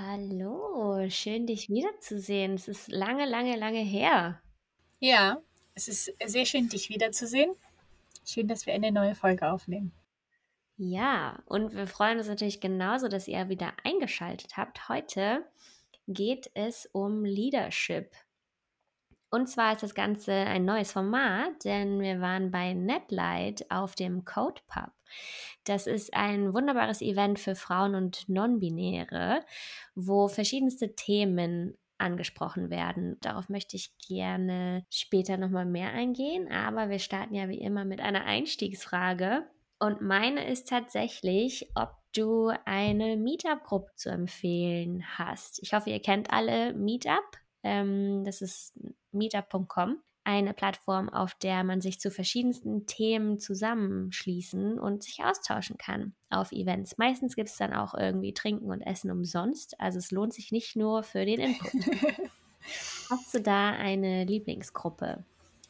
Hallo, schön dich wiederzusehen. Es ist lange, lange, lange her. Ja, es ist sehr schön, dich wiederzusehen. Schön, dass wir eine neue Folge aufnehmen. Ja, und wir freuen uns natürlich genauso, dass ihr wieder eingeschaltet habt. Heute geht es um Leadership. Und zwar ist das Ganze ein neues Format, denn wir waren bei Netlight auf dem Code Pub. Das ist ein wunderbares Event für Frauen und Non-Binäre, wo verschiedenste Themen angesprochen werden. Darauf möchte ich gerne später nochmal mehr eingehen, aber wir starten ja wie immer mit einer Einstiegsfrage. Und meine ist tatsächlich, ob du eine Meetup-Gruppe zu empfehlen hast. Ich hoffe, ihr kennt alle Meetup. Ähm, das ist meetup.com, eine Plattform, auf der man sich zu verschiedensten Themen zusammenschließen und sich austauschen kann auf Events. Meistens gibt es dann auch irgendwie Trinken und Essen umsonst. Also es lohnt sich nicht nur für den Input. Hast du da eine Lieblingsgruppe?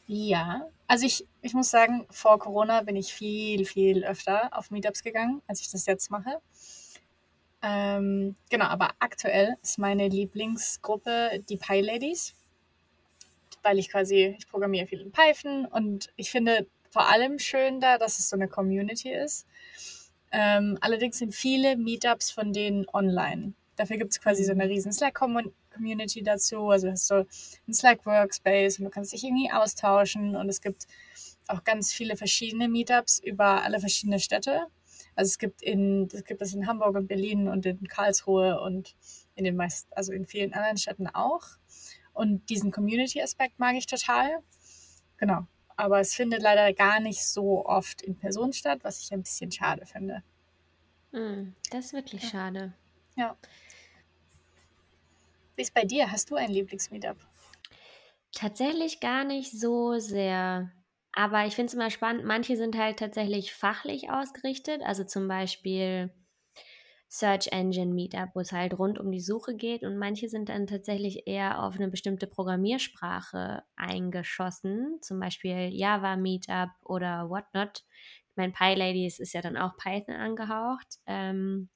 Ja, also ich, ich muss sagen, vor Corona bin ich viel, viel öfter auf Meetups gegangen, als ich das jetzt mache. Ähm, genau, aber aktuell ist meine Lieblingsgruppe die Pi Ladies, weil ich quasi, ich programmiere viel in Python und ich finde vor allem schön da, dass es so eine Community ist. Ähm, allerdings sind viele Meetups von denen online. Dafür gibt es quasi so eine riesen Slack-Community dazu. Also hast du ein Slack-Workspace und du kannst dich irgendwie austauschen und es gibt auch ganz viele verschiedene Meetups über alle verschiedene Städte. Also es gibt in, es gibt es in Hamburg und Berlin und in Karlsruhe und in den meisten, also in vielen anderen Städten auch. Und diesen Community-Aspekt mag ich total. Genau. Aber es findet leider gar nicht so oft in Person statt, was ich ein bisschen schade finde. Mm, das ist wirklich ja. schade. Ja. Wie ist bei dir? Hast du ein Lieblingsmeetup? Tatsächlich gar nicht so sehr. Aber ich finde es immer spannend, manche sind halt tatsächlich fachlich ausgerichtet, also zum Beispiel Search Engine Meetup, wo es halt rund um die Suche geht und manche sind dann tatsächlich eher auf eine bestimmte Programmiersprache eingeschossen, zum Beispiel Java Meetup oder Whatnot. Ich meine, PyLadies ist ja dann auch Python angehaucht. Ähm,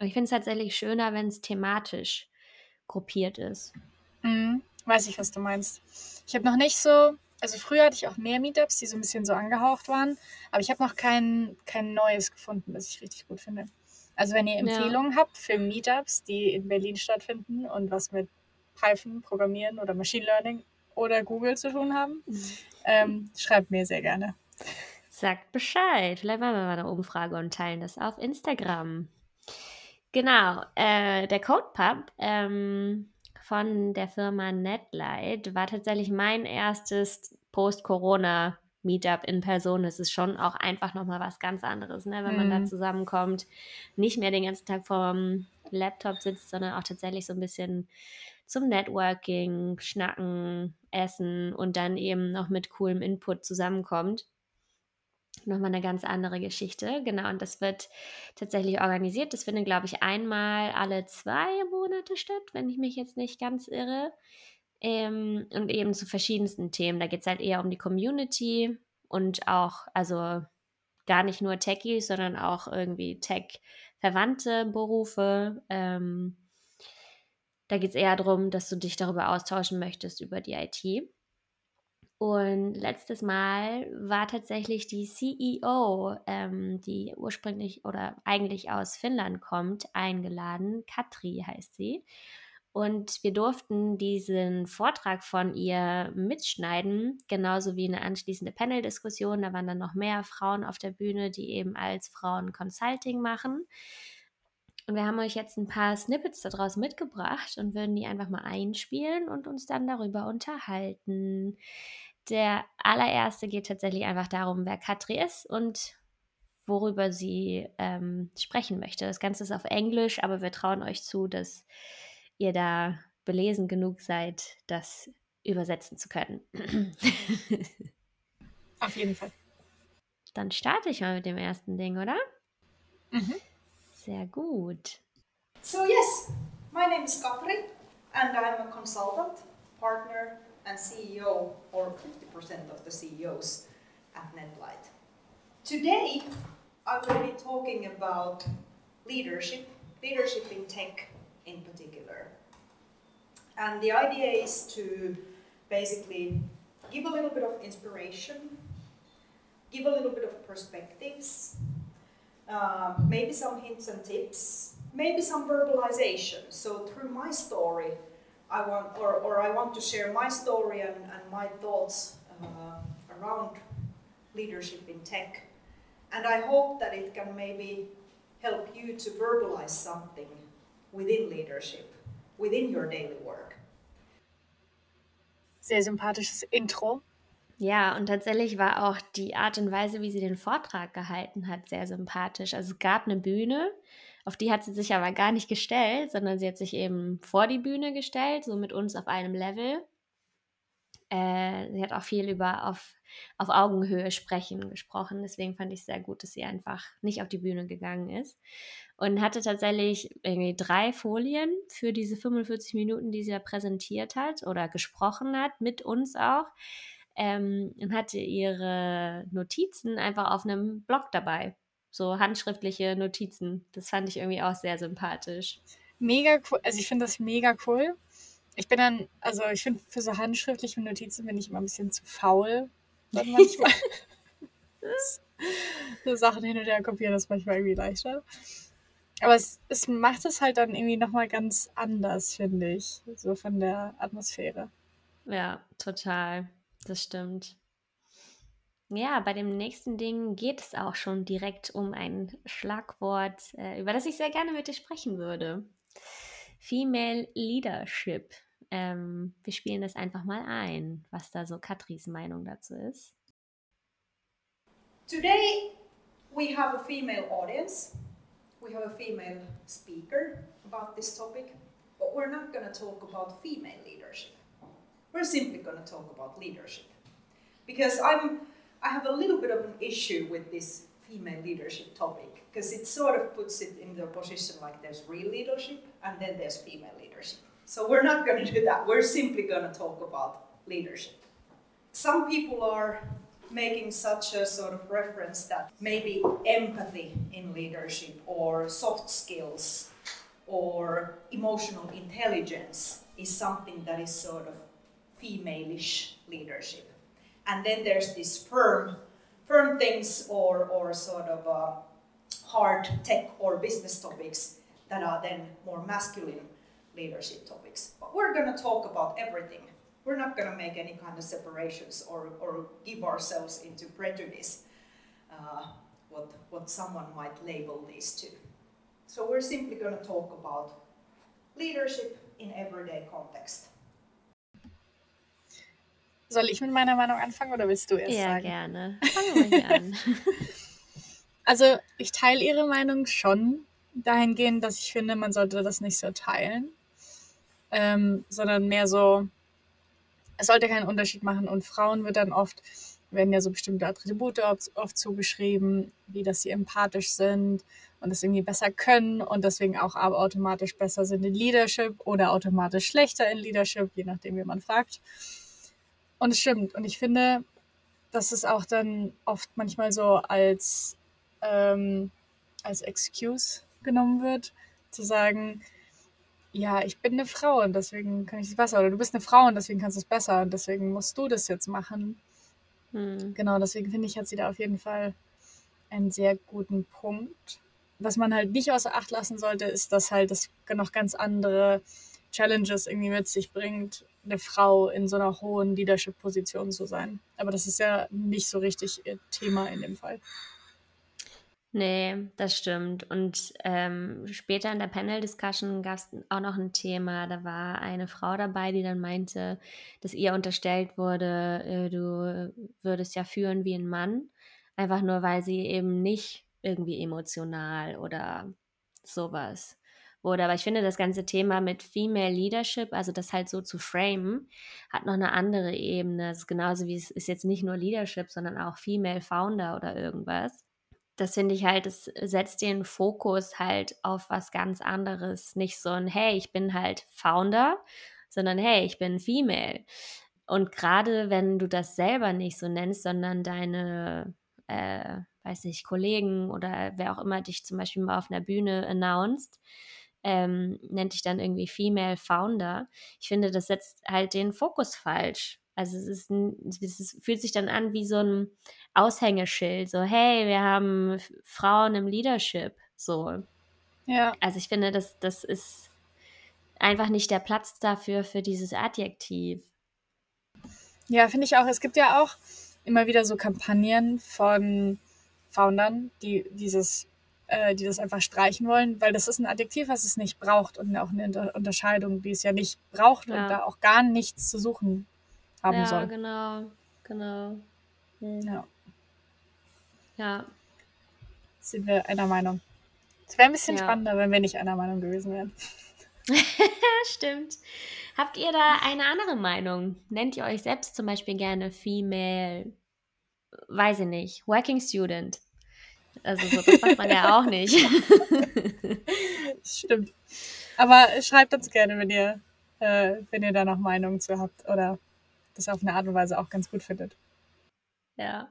ich finde es tatsächlich schöner, wenn es thematisch gruppiert ist. Mhm, weiß ich, was du meinst. Ich habe noch nicht so also früher hatte ich auch mehr Meetups, die so ein bisschen so angehaucht waren, aber ich habe noch kein, kein neues gefunden, das ich richtig gut finde. Also wenn ihr Empfehlungen ja. habt für Meetups, die in Berlin stattfinden und was mit Python, Programmieren oder Machine Learning oder Google zu tun haben, mhm. ähm, schreibt mir sehr gerne. Sagt Bescheid. Vielleicht machen wir mal eine Umfrage und teilen das auf Instagram. Genau, äh, der CodePub ähm, von der Firma Netlight war tatsächlich mein erstes Post-Corona Meetup in Person. Es ist schon auch einfach nochmal was ganz anderes, ne? wenn man da mhm. zusammenkommt, nicht mehr den ganzen Tag vorm Laptop sitzt, sondern auch tatsächlich so ein bisschen zum Networking, Schnacken, Essen und dann eben noch mit coolem Input zusammenkommt nochmal eine ganz andere Geschichte. Genau, und das wird tatsächlich organisiert. Das findet, glaube ich, einmal alle zwei Monate statt, wenn ich mich jetzt nicht ganz irre. Ähm, und eben zu verschiedensten Themen. Da geht es halt eher um die Community und auch, also gar nicht nur Techies, sondern auch irgendwie Tech-verwandte Berufe. Ähm, da geht es eher darum, dass du dich darüber austauschen möchtest, über die IT. Und letztes Mal war tatsächlich die CEO, ähm, die ursprünglich oder eigentlich aus Finnland kommt, eingeladen. Katri heißt sie. Und wir durften diesen Vortrag von ihr mitschneiden, genauso wie eine anschließende Panel-Diskussion. Da waren dann noch mehr Frauen auf der Bühne, die eben als Frauen Consulting machen. Und wir haben euch jetzt ein paar Snippets daraus mitgebracht und würden die einfach mal einspielen und uns dann darüber unterhalten. Der allererste geht tatsächlich einfach darum, wer Katri ist und worüber sie ähm, sprechen möchte. Das Ganze ist auf Englisch, aber wir trauen euch zu, dass ihr da belesen genug seid, das übersetzen zu können. auf jeden Fall. Dann starte ich mal mit dem ersten Ding, oder? Mhm. Sehr gut. So yes, my name is Katri and I'm a consultant, partner and CEO, or 50% of the CEOs at Netlight. Today, I will be talking about leadership, leadership in tech, in particular. And the idea is to basically give a little bit of inspiration, give a little bit of perspectives, uh, maybe some hints and tips, maybe some verbalization. So through my story, I want, or, or I want to share my story and, and my thoughts uh, around leadership in tech. And I hope that it can maybe help you to verbalize something within leadership, within your daily work. Sehr sympathisches Intro. Ja, und tatsächlich war auch die Art und Weise, wie sie den Vortrag gehalten hat, sehr sympathisch. Also es gab eine Bühne, auf die hat sie sich aber gar nicht gestellt, sondern sie hat sich eben vor die Bühne gestellt, so mit uns auf einem Level. Äh, sie hat auch viel über auf, auf Augenhöhe sprechen gesprochen. Deswegen fand ich sehr gut, dass sie einfach nicht auf die Bühne gegangen ist. Und hatte tatsächlich irgendwie drei Folien für diese 45 Minuten, die sie da präsentiert hat oder gesprochen hat, mit uns auch. Ähm, und hatte ihre Notizen einfach auf einem Blog dabei so handschriftliche Notizen. Das fand ich irgendwie auch sehr sympathisch. Mega cool. Also ich finde das mega cool. Ich bin dann, also ich finde für so handschriftliche Notizen bin ich immer ein bisschen zu faul. Dann manchmal. so Sachen hin und her kopieren ist manchmal irgendwie leichter. Aber es, es macht es halt dann irgendwie nochmal ganz anders, finde ich. So von der Atmosphäre. Ja, total. Das stimmt. Ja, bei dem nächsten Ding geht es auch schon direkt um ein Schlagwort, äh, über das ich sehr gerne mit dir sprechen würde. Female Leadership. Ähm, wir spielen das einfach mal ein, was da so Katris Meinung dazu ist. Today we have a female audience. We have a female speaker about this topic, but we're not going to talk about female leadership. We're simply going to talk about leadership. Because I'm I have a little bit of an issue with this female leadership topic because it sort of puts it in the position like there's real leadership and then there's female leadership. So we're not going to do that. We're simply going to talk about leadership. Some people are making such a sort of reference that maybe empathy in leadership or soft skills or emotional intelligence is something that is sort of femaleish leadership and then there's these firm, firm things or, or sort of uh, hard tech or business topics that are then more masculine leadership topics. But we're going to talk about everything. We're not going to make any kind of separations or, or give ourselves into prejudice, uh, what, what someone might label these two. So we're simply going to talk about leadership in everyday context. Soll ich mit meiner Meinung anfangen oder willst du erst ja, sagen? Ja, gerne. Fangen wir an. also, ich teile ihre Meinung schon dahingehend, dass ich finde, man sollte das nicht so teilen, ähm, sondern mehr so, es sollte keinen Unterschied machen und Frauen wird dann oft, werden ja so bestimmte Attribute oft, oft zugeschrieben, wie dass sie empathisch sind und das irgendwie besser können und deswegen auch aber automatisch besser sind in Leadership oder automatisch schlechter in Leadership, je nachdem, wie man fragt. Und es stimmt. Und ich finde, dass es auch dann oft manchmal so als, ähm, als Excuse genommen wird, zu sagen, ja, ich bin eine Frau und deswegen kann ich es besser. Oder du bist eine Frau und deswegen kannst du es besser und deswegen musst du das jetzt machen. Hm. Genau, deswegen finde ich, hat sie da auf jeden Fall einen sehr guten Punkt. Was man halt nicht außer Acht lassen sollte, ist, dass halt das noch ganz andere Challenges irgendwie mit sich bringt, eine Frau in so einer hohen Leadership-Position zu sein. Aber das ist ja nicht so richtig ihr Thema in dem Fall. Nee, das stimmt. Und ähm, später in der Panel-Discussion gab es auch noch ein Thema. Da war eine Frau dabei, die dann meinte, dass ihr unterstellt wurde, äh, du würdest ja führen wie ein Mann, einfach nur weil sie eben nicht irgendwie emotional oder sowas wurde. Aber ich finde, das ganze Thema mit Female Leadership, also das halt so zu framen, hat noch eine andere Ebene. Es ist genauso wie es ist jetzt nicht nur Leadership, sondern auch Female Founder oder irgendwas. Das finde ich halt, es setzt den Fokus halt auf was ganz anderes. Nicht so ein, hey, ich bin halt Founder, sondern hey, ich bin Female. Und gerade wenn du das selber nicht so nennst, sondern deine, äh, weiß nicht, Kollegen oder wer auch immer dich zum Beispiel mal auf einer Bühne announced, ähm, nennt dich dann irgendwie Female Founder. Ich finde, das setzt halt den Fokus falsch. Also es, ist es ist, fühlt sich dann an wie so ein Aushängeschild, so hey, wir haben Frauen im Leadership, so. Ja. Also ich finde, das, das ist einfach nicht der Platz dafür, für dieses Adjektiv. Ja, finde ich auch. Es gibt ja auch immer wieder so Kampagnen von Foundern, die dieses, äh, die das einfach streichen wollen, weil das ist ein Adjektiv, was es nicht braucht und auch eine Unterscheidung, die es ja nicht braucht ja. und da auch gar nichts zu suchen haben ja, soll. Ja, genau, genau. Hm. Ja. Ja. Sind wir einer Meinung. Es wäre ein bisschen ja. spannender, wenn wir nicht einer Meinung gewesen wären. Stimmt. Habt ihr da eine andere Meinung? Nennt ihr euch selbst zum Beispiel gerne Female, weiß ich nicht, Working Student? Also so, das macht man ja auch nicht. Stimmt. Aber schreibt uns gerne, wenn ihr, äh, wenn ihr da noch Meinungen zu habt oder das auf eine Art und Weise auch ganz gut findet. Ja.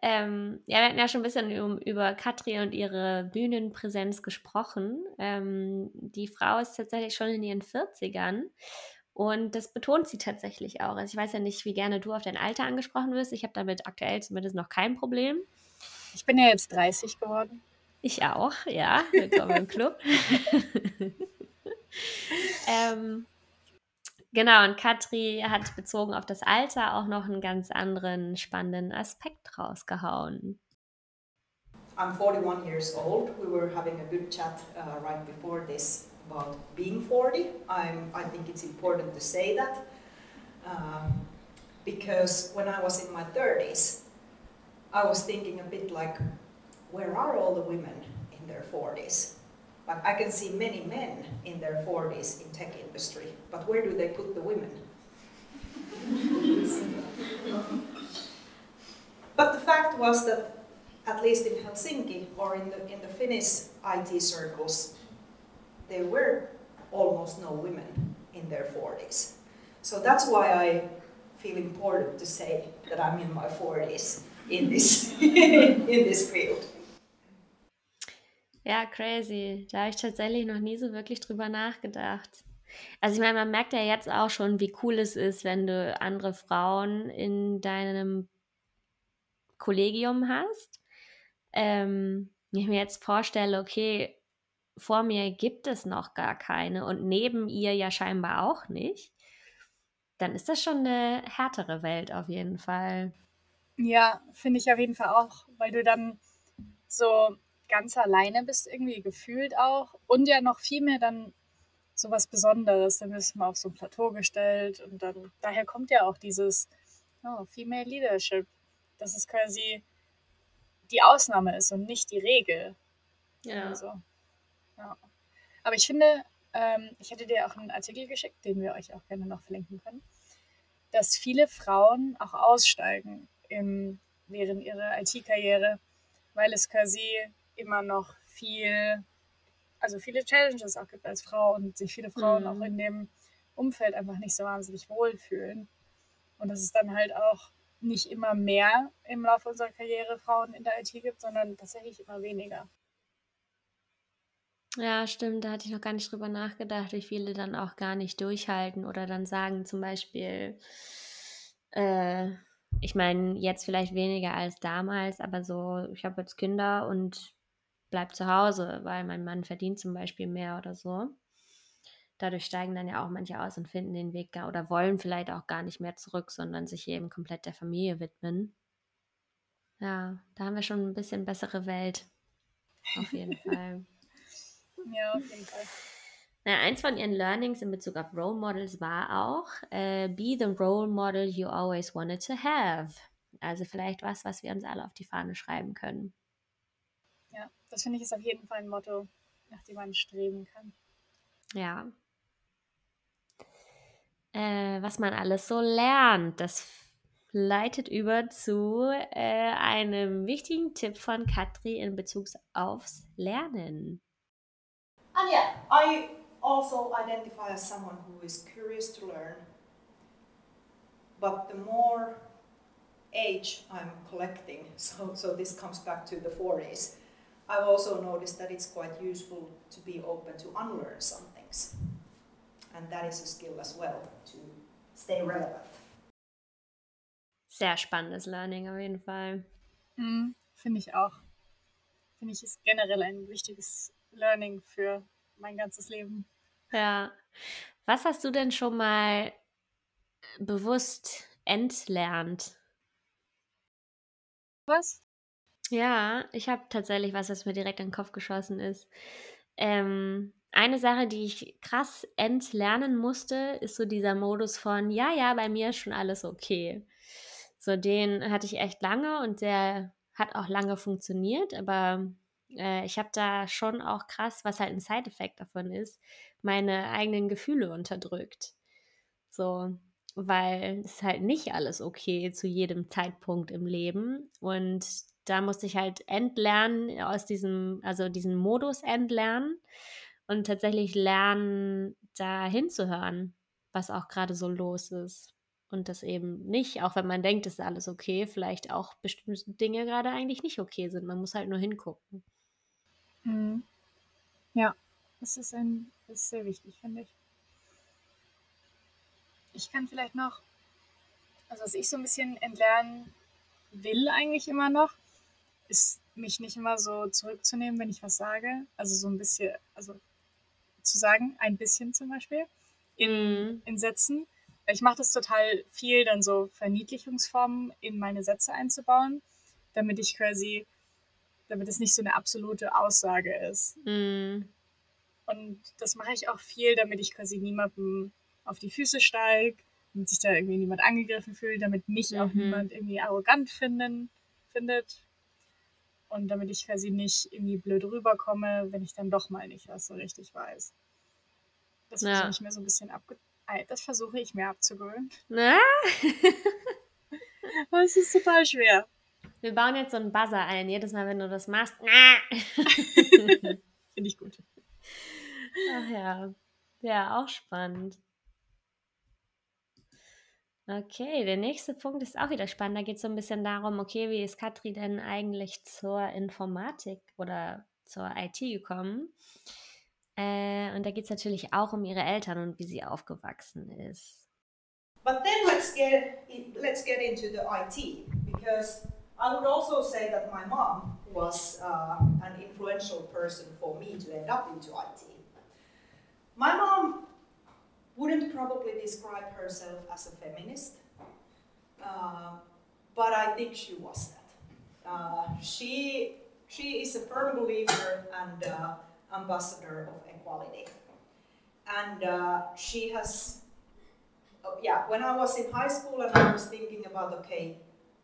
Ähm, ja, wir hatten ja schon ein bisschen um, über Katri und ihre Bühnenpräsenz gesprochen. Ähm, die Frau ist tatsächlich schon in ihren 40ern und das betont sie tatsächlich auch. Also ich weiß ja nicht, wie gerne du auf dein Alter angesprochen wirst. Ich habe damit aktuell zumindest noch kein Problem. Ich bin ja jetzt 30 geworden. Ich auch, ja. Willkommen im Club. ähm, Genau, und Katri hat bezogen auf das Alter auch noch einen ganz anderen spannenden Aspekt rausgehauen. I'm 41 years old. We were having a good chat uh, right before this about being 40. I'm, I think it's important to say that um, because when I was in my 30s, I was thinking a bit like, where are all the women in their 40s? But I can see many men in their 40s in tech industry, but where do they put the women? but the fact was that at least in Helsinki or in the in the Finnish IT circles, there were almost no women in their 40s. So that's why I feel important to say that I'm in my 40s in this in this field. Ja, crazy. Da habe ich tatsächlich noch nie so wirklich drüber nachgedacht. Also ich meine, man merkt ja jetzt auch schon, wie cool es ist, wenn du andere Frauen in deinem Kollegium hast. Ähm, wenn ich mir jetzt vorstelle, okay, vor mir gibt es noch gar keine und neben ihr ja scheinbar auch nicht, dann ist das schon eine härtere Welt auf jeden Fall. Ja, finde ich auf jeden Fall auch, weil du dann so ganz alleine bist, irgendwie gefühlt auch. Und ja noch viel mehr dann so was Besonderes. Dann wirst du mal auf so ein Plateau gestellt und dann, daher kommt ja auch dieses oh, Female Leadership, dass es quasi die Ausnahme ist und nicht die Regel. Ja. Also, ja. Aber ich finde, ähm, ich hätte dir auch einen Artikel geschickt, den wir euch auch gerne noch verlinken können, dass viele Frauen auch aussteigen im, während ihrer IT-Karriere, weil es quasi immer noch viel, also viele Challenges auch gibt als Frau und sich viele Frauen mhm. auch in dem Umfeld einfach nicht so wahnsinnig wohlfühlen. Und dass es dann halt auch nicht immer mehr im Laufe unserer Karriere Frauen in der IT gibt, sondern tatsächlich immer weniger. Ja, stimmt, da hatte ich noch gar nicht drüber nachgedacht, wie viele dann auch gar nicht durchhalten oder dann sagen zum Beispiel, äh, ich meine, jetzt vielleicht weniger als damals, aber so, ich habe jetzt Kinder und bleib zu Hause, weil mein Mann verdient zum Beispiel mehr oder so. Dadurch steigen dann ja auch manche aus und finden den Weg gar oder wollen vielleicht auch gar nicht mehr zurück, sondern sich eben komplett der Familie widmen. Ja, da haben wir schon ein bisschen bessere Welt. Auf jeden Fall. Ja, auf jeden Fall. Na, eins von ihren Learnings in Bezug auf Role Models war auch, äh, be the role model you always wanted to have. Also vielleicht was, was wir uns alle auf die Fahne schreiben können. Ja, das finde ich ist auf jeden Fall ein Motto, nach dem man streben kann. Ja. Äh, was man alles so lernt, das leitet über zu äh, einem wichtigen Tipp von Katri in Bezug aufs Lernen. And yeah, I also identify as someone who is curious to learn. But the more age I'm collecting, so, so this comes back to the 40s, I've also noticed that it's quite useful to be open to unlearn some things. And that is a skill as well to stay relevant. Sehr spannendes Learning auf jeden Fall. Mhm, Finde ich auch. Finde ich ist generell ein wichtiges Learning für mein ganzes Leben. Ja. Was hast du denn schon mal bewusst entlernt? Was? Ja, ich habe tatsächlich was, was mir direkt in den Kopf geschossen ist. Ähm, eine Sache, die ich krass entlernen musste, ist so dieser Modus von, ja, ja, bei mir ist schon alles okay. So, den hatte ich echt lange und der hat auch lange funktioniert, aber äh, ich habe da schon auch krass, was halt ein Side-Effekt davon ist, meine eigenen Gefühle unterdrückt. So, weil es halt nicht alles okay zu jedem Zeitpunkt im Leben und da musste ich halt entlernen aus diesem, also diesen Modus entlernen und tatsächlich lernen, da hinzuhören, was auch gerade so los ist. Und das eben nicht, auch wenn man denkt, es ist alles okay, vielleicht auch bestimmte Dinge gerade eigentlich nicht okay sind. Man muss halt nur hingucken. Mhm. Ja, das ist, ein, das ist sehr wichtig, finde ich. Ich kann vielleicht noch, also was ich so ein bisschen entlernen will eigentlich immer noch, ist mich nicht immer so zurückzunehmen, wenn ich was sage. Also so ein bisschen, also zu sagen, ein bisschen zum Beispiel, in, Mhm. in Sätzen. Ich mache das total viel, dann so Verniedlichungsformen in meine Sätze einzubauen, damit ich quasi, damit es nicht so eine absolute Aussage ist. Mhm. Und das mache ich auch viel, damit ich quasi niemandem auf die Füße steige, damit sich da irgendwie niemand angegriffen fühlt, damit mich auch Mhm. niemand irgendwie arrogant finden, findet. Und damit ich quasi nicht irgendwie blöd rüberkomme, wenn ich dann doch mal nicht was so richtig weiß. Das Ja. versuche ich mir so ein bisschen abge das versuche ich mir abzugewöhnen. Na? Aber es ist total schwer. Wir bauen jetzt so einen Buzzer ein. Jedes Mal, wenn du das machst. Na. Finde ich gut. Ach ja. Ja, auch spannend. Okay, der nächste Punkt ist auch wieder spannend. Da geht es so ein bisschen darum, okay, wie ist Katri denn eigentlich zur Informatik oder zur IT gekommen? Äh, und da geht es natürlich auch um ihre Eltern und wie sie aufgewachsen ist. But then let's get in, let's get into the IT because I would also say that my mom was uh, an influential person for me to end up into IT. My mom wouldn't probably describe herself as a feminist, uh, but I think she was that. Uh, she she is a firm believer and uh, ambassador of equality, and uh, she has oh, yeah, when I was in high school and I was thinking about, okay,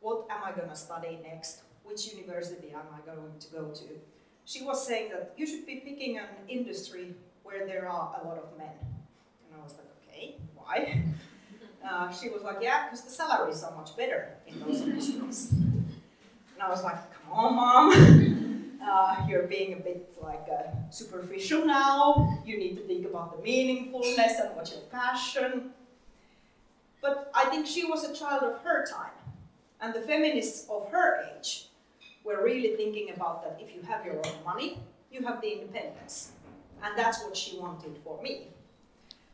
what am I going to study next? Which university am I going to go to? She was saying that you should be picking an industry where there are a lot of men. And I was like, okay, why? Uh, she was like, yeah, because the salaries are much better in those industries. And I was like, come on, mom. Uh, you're being a bit like uh, superficial now. You need to think about the meaningfulness and what's your passion. But I think she was a child of her time. And the feminists of her age were really thinking about that if you have your own money, you have the independence. And that's what she wanted for me.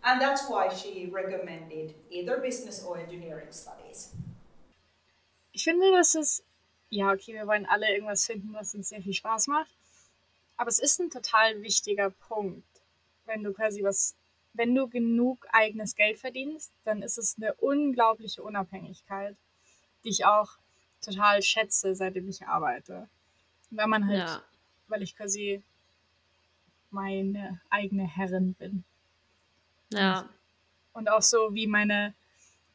And that's why she recommended either business or engineering studies. Ich finde, das ist, ja, okay, wir wollen alle irgendwas finden, was uns sehr viel Spaß macht. Aber es ist ein total wichtiger Punkt. Wenn du quasi was, wenn du genug eigenes Geld verdienst, dann ist es eine unglaubliche Unabhängigkeit, die ich auch total schätze, seitdem ich arbeite. Weil man halt, Ja. weil ich quasi meine eigene Herrin bin. Ja. Und auch so wie meine,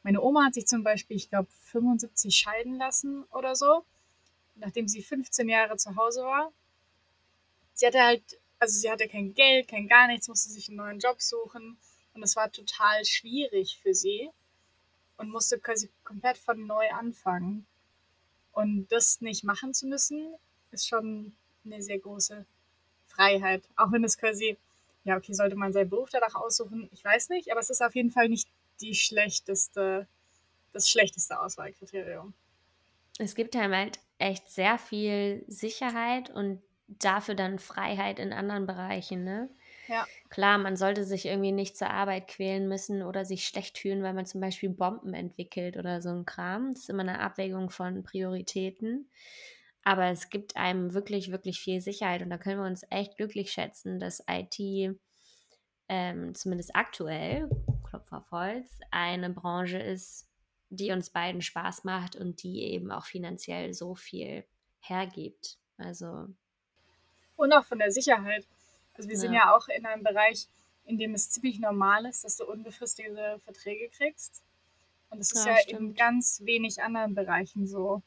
meine Oma hat sich zum Beispiel, ich glaube, 75 scheiden lassen oder so, nachdem sie 15 Jahre zu Hause war. Sie hatte halt, also sie hatte kein Geld, kein gar nichts, musste sich einen neuen Job suchen. Und es war total schwierig für sie und musste quasi komplett von neu anfangen. Und das nicht machen zu müssen, ist schon eine sehr große Freiheit. Auch wenn es quasi, ja, okay, sollte man seinen Beruf danach aussuchen, ich weiß nicht, aber es ist auf jeden Fall nicht die schlechteste, das schlechteste Auswahlkriterium. Es gibt einem halt echt sehr viel Sicherheit und dafür dann Freiheit in anderen Bereichen, ne? Ja. Klar, man sollte sich irgendwie nicht zur Arbeit quälen müssen oder sich schlecht fühlen, weil man zum Beispiel Bomben entwickelt oder so ein Kram. Das ist immer eine Abwägung von Prioritäten. Aber es gibt einem wirklich, wirklich viel Sicherheit und da können wir uns echt glücklich schätzen, dass IT ähm, zumindest aktuell, Klopf auf Holz, eine Branche ist, die uns beiden Spaß macht und die eben auch finanziell so viel hergibt. Also. Und auch von der Sicherheit. Also wir sind ja. ja auch in einem Bereich, in dem es ziemlich normal ist, dass du unbefristete Verträge kriegst. Und das ist ja, ja in ganz wenig anderen Bereichen so.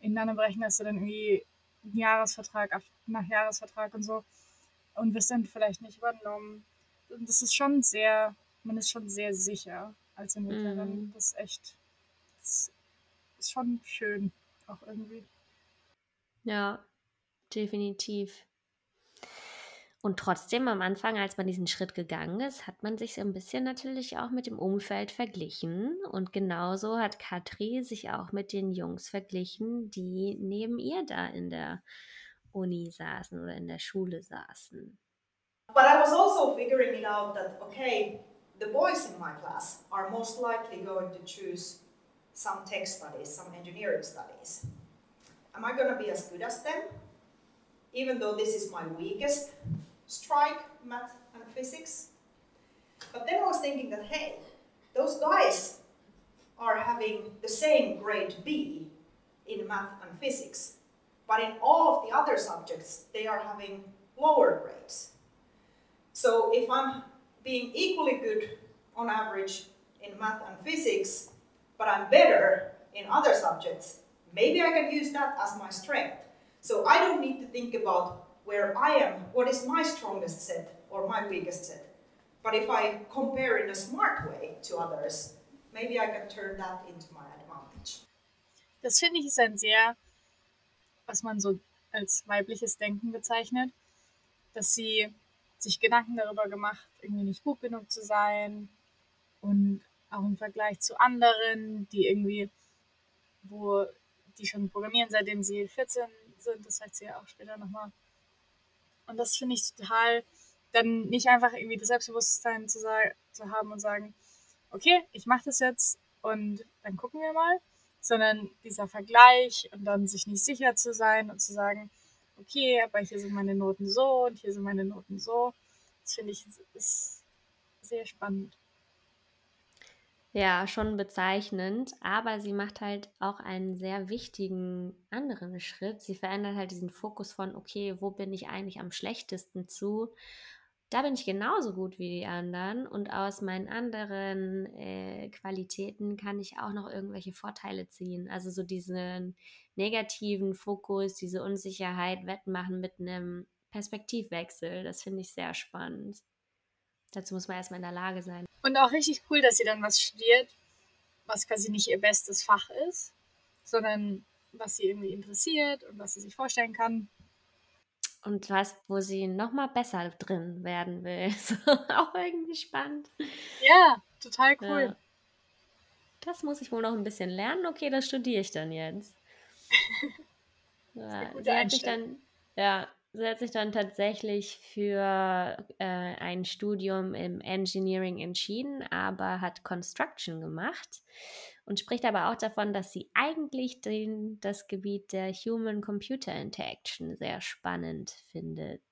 In anderen Bereichen hast du dann irgendwie einen Jahresvertrag nach Jahresvertrag und so und wirst dann vielleicht nicht übernommen. Und das ist schon sehr, man ist schon sehr sicher als Entwicklerin. Mm. Das ist echt, das ist schon schön, auch irgendwie. Ja, definitiv. Und trotzdem am Anfang, als man diesen Schritt gegangen ist, hat man sich so ein bisschen natürlich auch mit dem Umfeld verglichen. Und genauso hat Katri sich auch mit den Jungs verglichen, die neben ihr da in der Uni saßen oder in der Schule saßen. But I was also figuring it out that, okay, the boys in my class are most likely going to choose some tech studies, some engineering studies. Am I going to be as good as them? Even though this is my weakest strike, math and physics. But then I was thinking that, hey, those guys are having the same grade B in math and physics, but in all of the other subjects, they are having lower grades. So if I'm being equally good on average in math and physics, but I'm better in other subjects, maybe I can use that as my strength. So I don't need to think about where I am, what is my strongest set or my weakest set. But if I compare in a smart way to others, maybe I can turn that into my advantage. Das finde ich ist ein sehr, was man so als weibliches Denken bezeichnet, dass sie sich Gedanken darüber gemacht, irgendwie nicht gut genug zu sein und auch im Vergleich zu anderen, die irgendwie, wo die schon programmieren, seitdem sie 14 sind, das sagt sie ja auch später nochmal, und das finde ich total, dann nicht einfach irgendwie das Selbstbewusstsein zu, zu haben und sagen, okay, ich mache das jetzt und dann gucken wir mal, sondern dieser Vergleich und dann sich nicht sicher zu sein und zu sagen, okay, aber hier sind meine Noten so und hier sind meine Noten so. Das finde ich ist sehr spannend. Ja, schon bezeichnend, aber sie macht halt auch einen sehr wichtigen anderen Schritt. Sie verändert halt diesen Fokus von, okay, wo bin ich eigentlich am schlechtesten zu? Da bin ich genauso gut wie die anderen und aus meinen anderen äh, Qualitäten kann ich auch noch irgendwelche Vorteile ziehen. Also so diesen negativen Fokus, diese Unsicherheit wettmachen mit einem Perspektivwechsel. Das finde ich sehr spannend. Dazu muss man erstmal in der Lage sein. Und auch richtig cool, dass sie dann was studiert, was quasi nicht ihr bestes Fach ist, sondern was sie irgendwie interessiert und was sie sich vorstellen kann. Und was, wo sie nochmal besser drin werden will. auch irgendwie spannend. Ja, total cool. Ja. Das muss ich wohl noch ein bisschen lernen. Okay, das studiere ich dann jetzt. ja, sie hat sich dann, ja, Sie hat sich dann tatsächlich für äh, ein Studium im Engineering entschieden, aber hat Construction gemacht und spricht aber auch davon, dass sie eigentlich den, das Gebiet der Human-Computer Interaction sehr spannend findet.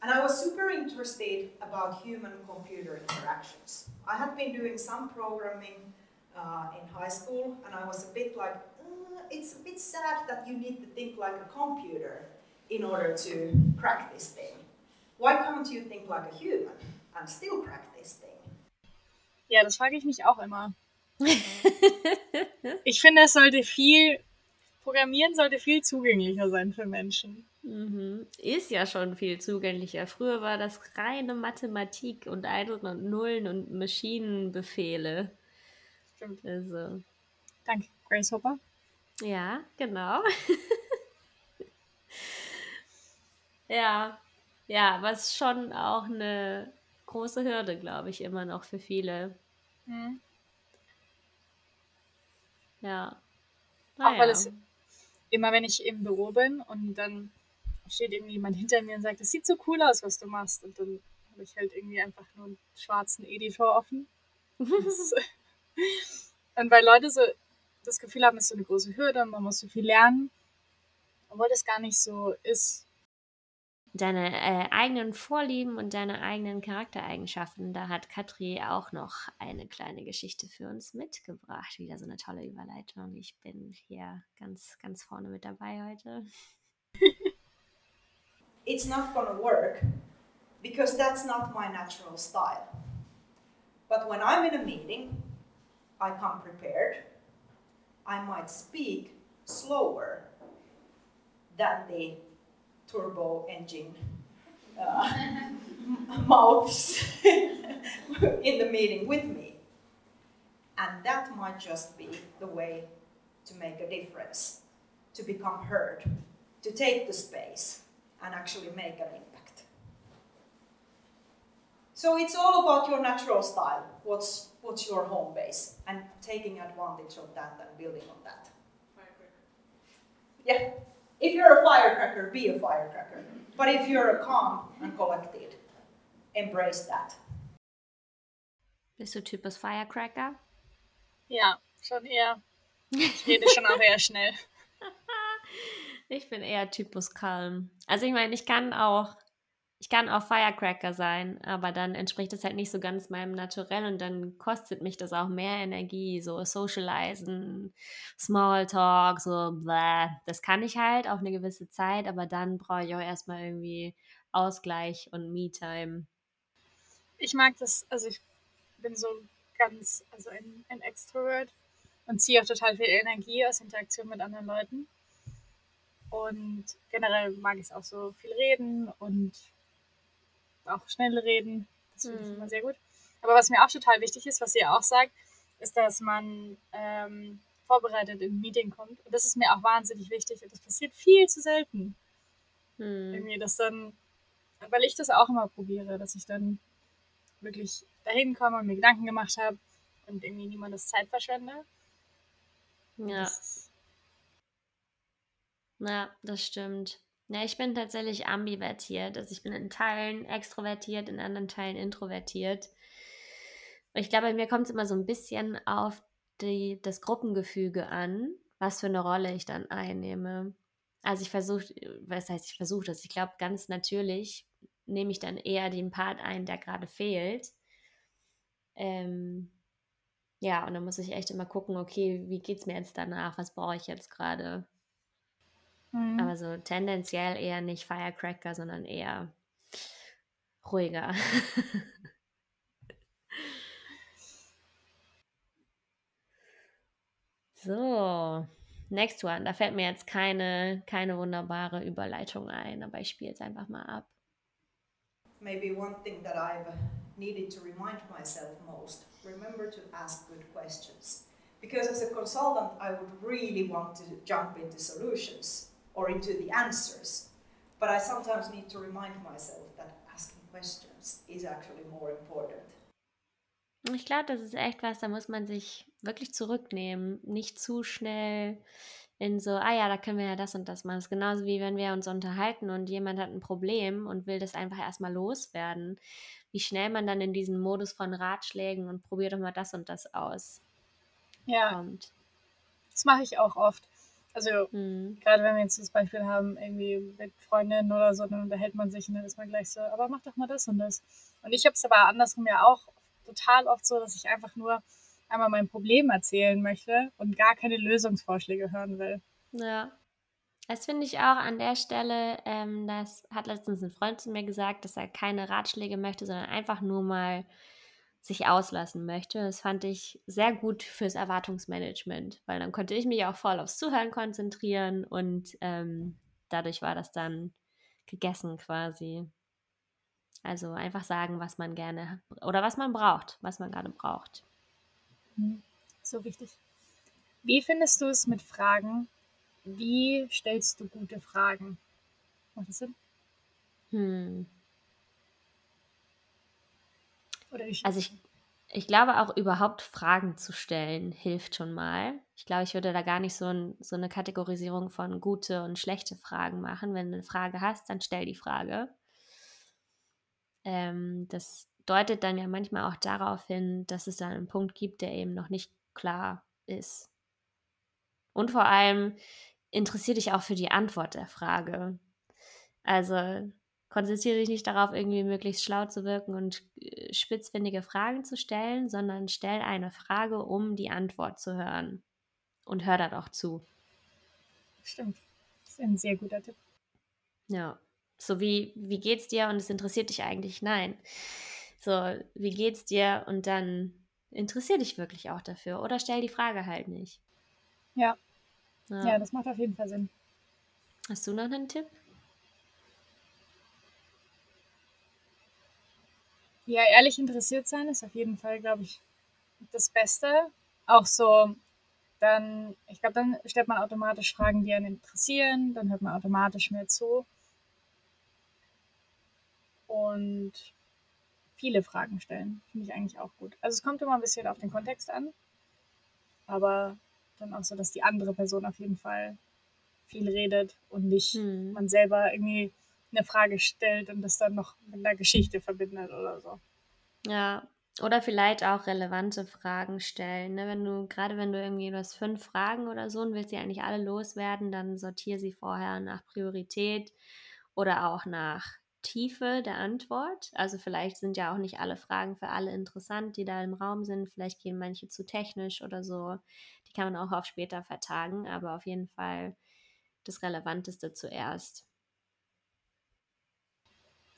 And I was super interested about human-computer interactions. I had been doing some programming uh, in high school, and I was a bit like, uh, it's a bit sad that you need to think like a computer. In order to crack this thing. Why can't you think like a human and still crack this thing? Ja, das frage ich mich auch immer. ich finde, es sollte viel, Programmieren sollte viel zugänglicher sein für Menschen. Mhm. Ist ja schon viel zugänglicher. Früher war das reine Mathematik und Einsen und Nullen und Maschinenbefehle. Stimmt. Also. Danke, Grace Hopper. Ja, genau. Ja, ja, was schon auch eine große Hürde, glaube ich, immer noch für viele. Mhm. Ja. Naja. Auch weil es immer, wenn ich im Büro bin und dann steht irgendwie jemand hinter mir und sagt, es sieht so cool aus, was du machst. Und dann habe ich halt irgendwie einfach nur einen schwarzen Editor offen. und weil Leute so das Gefühl haben, es ist so eine große Hürde, man muss so viel lernen, obwohl das gar nicht so ist. Deine äh, eigenen Vorlieben und deine eigenen Charaktereigenschaften, da hat Katri auch noch eine kleine Geschichte für uns mitgebracht. Wieder so eine tolle Überleitung. Ich bin hier ganz, ganz vorne mit dabei heute. It's not gonna work because that's not my natural style. But when I'm in a meeting, I come prepared. I might speak slower than the turbo engine uh, mouths in the meeting with me. And that might just be the way to make a difference, to become heard, to take the space and actually make an impact. So it's all about your natural style. What's what's your home base and taking advantage of that and building on that. Yeah. If you're a firecracker, be a firecracker. But if you're a calm and collected, embrace that. Bist du Typus Firecracker? Ja, schon eher. Ich rede schon auch eher schnell. ich bin eher Typus Calm. Also ich meine, ich kann auch ich kann auch Firecracker sein, aber dann entspricht das halt nicht so ganz meinem Naturell und dann kostet mich das auch mehr Energie, so Socializen, Smalltalk, so blah. Das kann ich halt auf eine gewisse Zeit, aber dann brauche ich auch erstmal irgendwie Ausgleich und Me-Time. Ich mag das, also ich bin so ganz, also ein, ein Extrovert und ziehe auch total viel Energie aus Interaktion mit anderen Leuten. Und generell mag ich es auch so viel reden und auch schnell reden. Das finde ich mhm. immer sehr gut. Aber was mir auch total wichtig ist, was ihr auch sagt, ist, dass man ähm, vorbereitet in ein Meeting kommt. Und das ist mir auch wahnsinnig wichtig. Und das passiert viel zu selten. Mhm. Irgendwie, dass dann, weil ich das auch immer probiere, dass ich dann wirklich dahin komme und mir Gedanken gemacht habe und irgendwie niemandes Zeit verschwende. Ja. Das ja, das stimmt. Ja, ich bin tatsächlich ambivertiert. Also ich bin in Teilen extrovertiert, in anderen Teilen introvertiert. Und ich glaube, bei mir kommt es immer so ein bisschen auf die, das Gruppengefüge an, was für eine Rolle ich dann einnehme. Also ich versuche, was heißt ich versuche das? Ich glaube, ganz natürlich nehme ich dann eher den Part ein, der gerade fehlt. Ähm, ja, und dann muss ich echt immer gucken, okay, wie geht es mir jetzt danach? Was brauche ich jetzt gerade? Mhm. Aber so tendenziell eher nicht Firecracker, sondern eher ruhiger. so, next one. Da fällt mir jetzt keine, keine wunderbare Überleitung ein, aber ich spiele es einfach mal ab. Maybe one thing that I've needed to remind myself most remember to ask good questions. Because as a consultant, I would really want to jump into solutions or into the answers. But I sometimes need to remind myself that asking questions is actually more important. Ich glaube, das ist echt was, da muss man sich wirklich zurücknehmen, nicht zu schnell in so, ah ja, da können wir ja das und das machen. Das ist genauso wie wenn wir uns unterhalten und jemand hat ein Problem und will das einfach erstmal loswerden. Wie schnell man dann in diesen Modus von Ratschlägen und probiert doch mal das und das aus. Ja. Kommt. Das mache ich auch oft. Also mhm. gerade wenn wir jetzt das Beispiel haben, irgendwie mit Freundinnen oder so, dann unterhält man sich und dann ist man gleich so, aber mach doch mal das und das. Und ich habe es aber andersrum ja auch total oft so, dass ich einfach nur einmal mein Problem erzählen möchte und gar keine Lösungsvorschläge hören will. Ja. Das finde ich auch an der Stelle, ähm, das hat letztens ein Freund zu mir gesagt, dass er keine Ratschläge möchte, sondern einfach nur mal sich auslassen möchte. Das fand ich sehr gut fürs Erwartungsmanagement, weil dann konnte ich mich auch voll aufs Zuhören konzentrieren und ähm, dadurch war das dann gegessen quasi. Also einfach sagen, was man gerne oder was man braucht, was man gerade braucht. Mhm. So wichtig. Wie findest du es mit Fragen? Wie stellst du gute Fragen? Macht das Sinn? Hm. Oder wie also ich, Ich glaube auch überhaupt Fragen zu stellen hilft schon mal. Ich glaube, ich würde da gar nicht so, ein, so eine Kategorisierung von gute und schlechte Fragen machen. Wenn du eine Frage hast, dann stell die Frage. Ähm, das deutet dann ja manchmal auch darauf hin, dass es dann einen Punkt gibt, der eben noch nicht klar ist. Und vor allem interessiere dich auch für die Antwort der Frage. Also konzentriere dich nicht darauf, irgendwie möglichst schlau zu wirken und äh, spitzfindige Fragen zu stellen, sondern stell eine Frage, um die Antwort zu hören. Und hör da doch zu. Stimmt. Das ist ein sehr guter Tipp. Ja. So wie, wie geht's dir und es interessiert dich eigentlich? Nein. So, wie geht's dir und dann interessier dich wirklich auch dafür oder stell die Frage halt nicht. Ja. Ja, ja das macht auf jeden Fall Sinn. Hast du noch einen Tipp? Ja, ehrlich interessiert sein ist auf jeden Fall, glaube ich, das Beste. Auch so, dann, ich glaube, dann stellt man automatisch Fragen, die einen interessieren, dann hört man automatisch mehr zu. Und viele Fragen stellen, finde ich eigentlich auch gut. Also es kommt immer ein bisschen auf den Kontext an, aber dann auch so, dass die andere Person auf jeden Fall viel redet und nicht hm. man selber irgendwie eine Frage stellt und das dann noch mit einer Geschichte verbindet oder so. Ja, oder vielleicht auch relevante Fragen stellen. Ne? Wenn du, gerade wenn du irgendwie du hast fünf Fragen oder so und willst sie eigentlich alle loswerden, dann sortiere sie vorher nach Priorität oder auch nach Tiefe der Antwort. Also vielleicht sind ja auch nicht alle Fragen für alle interessant, die da im Raum sind. Vielleicht gehen manche zu technisch oder so. Die kann man auch auf später vertagen, aber auf jeden Fall das Relevanteste zuerst.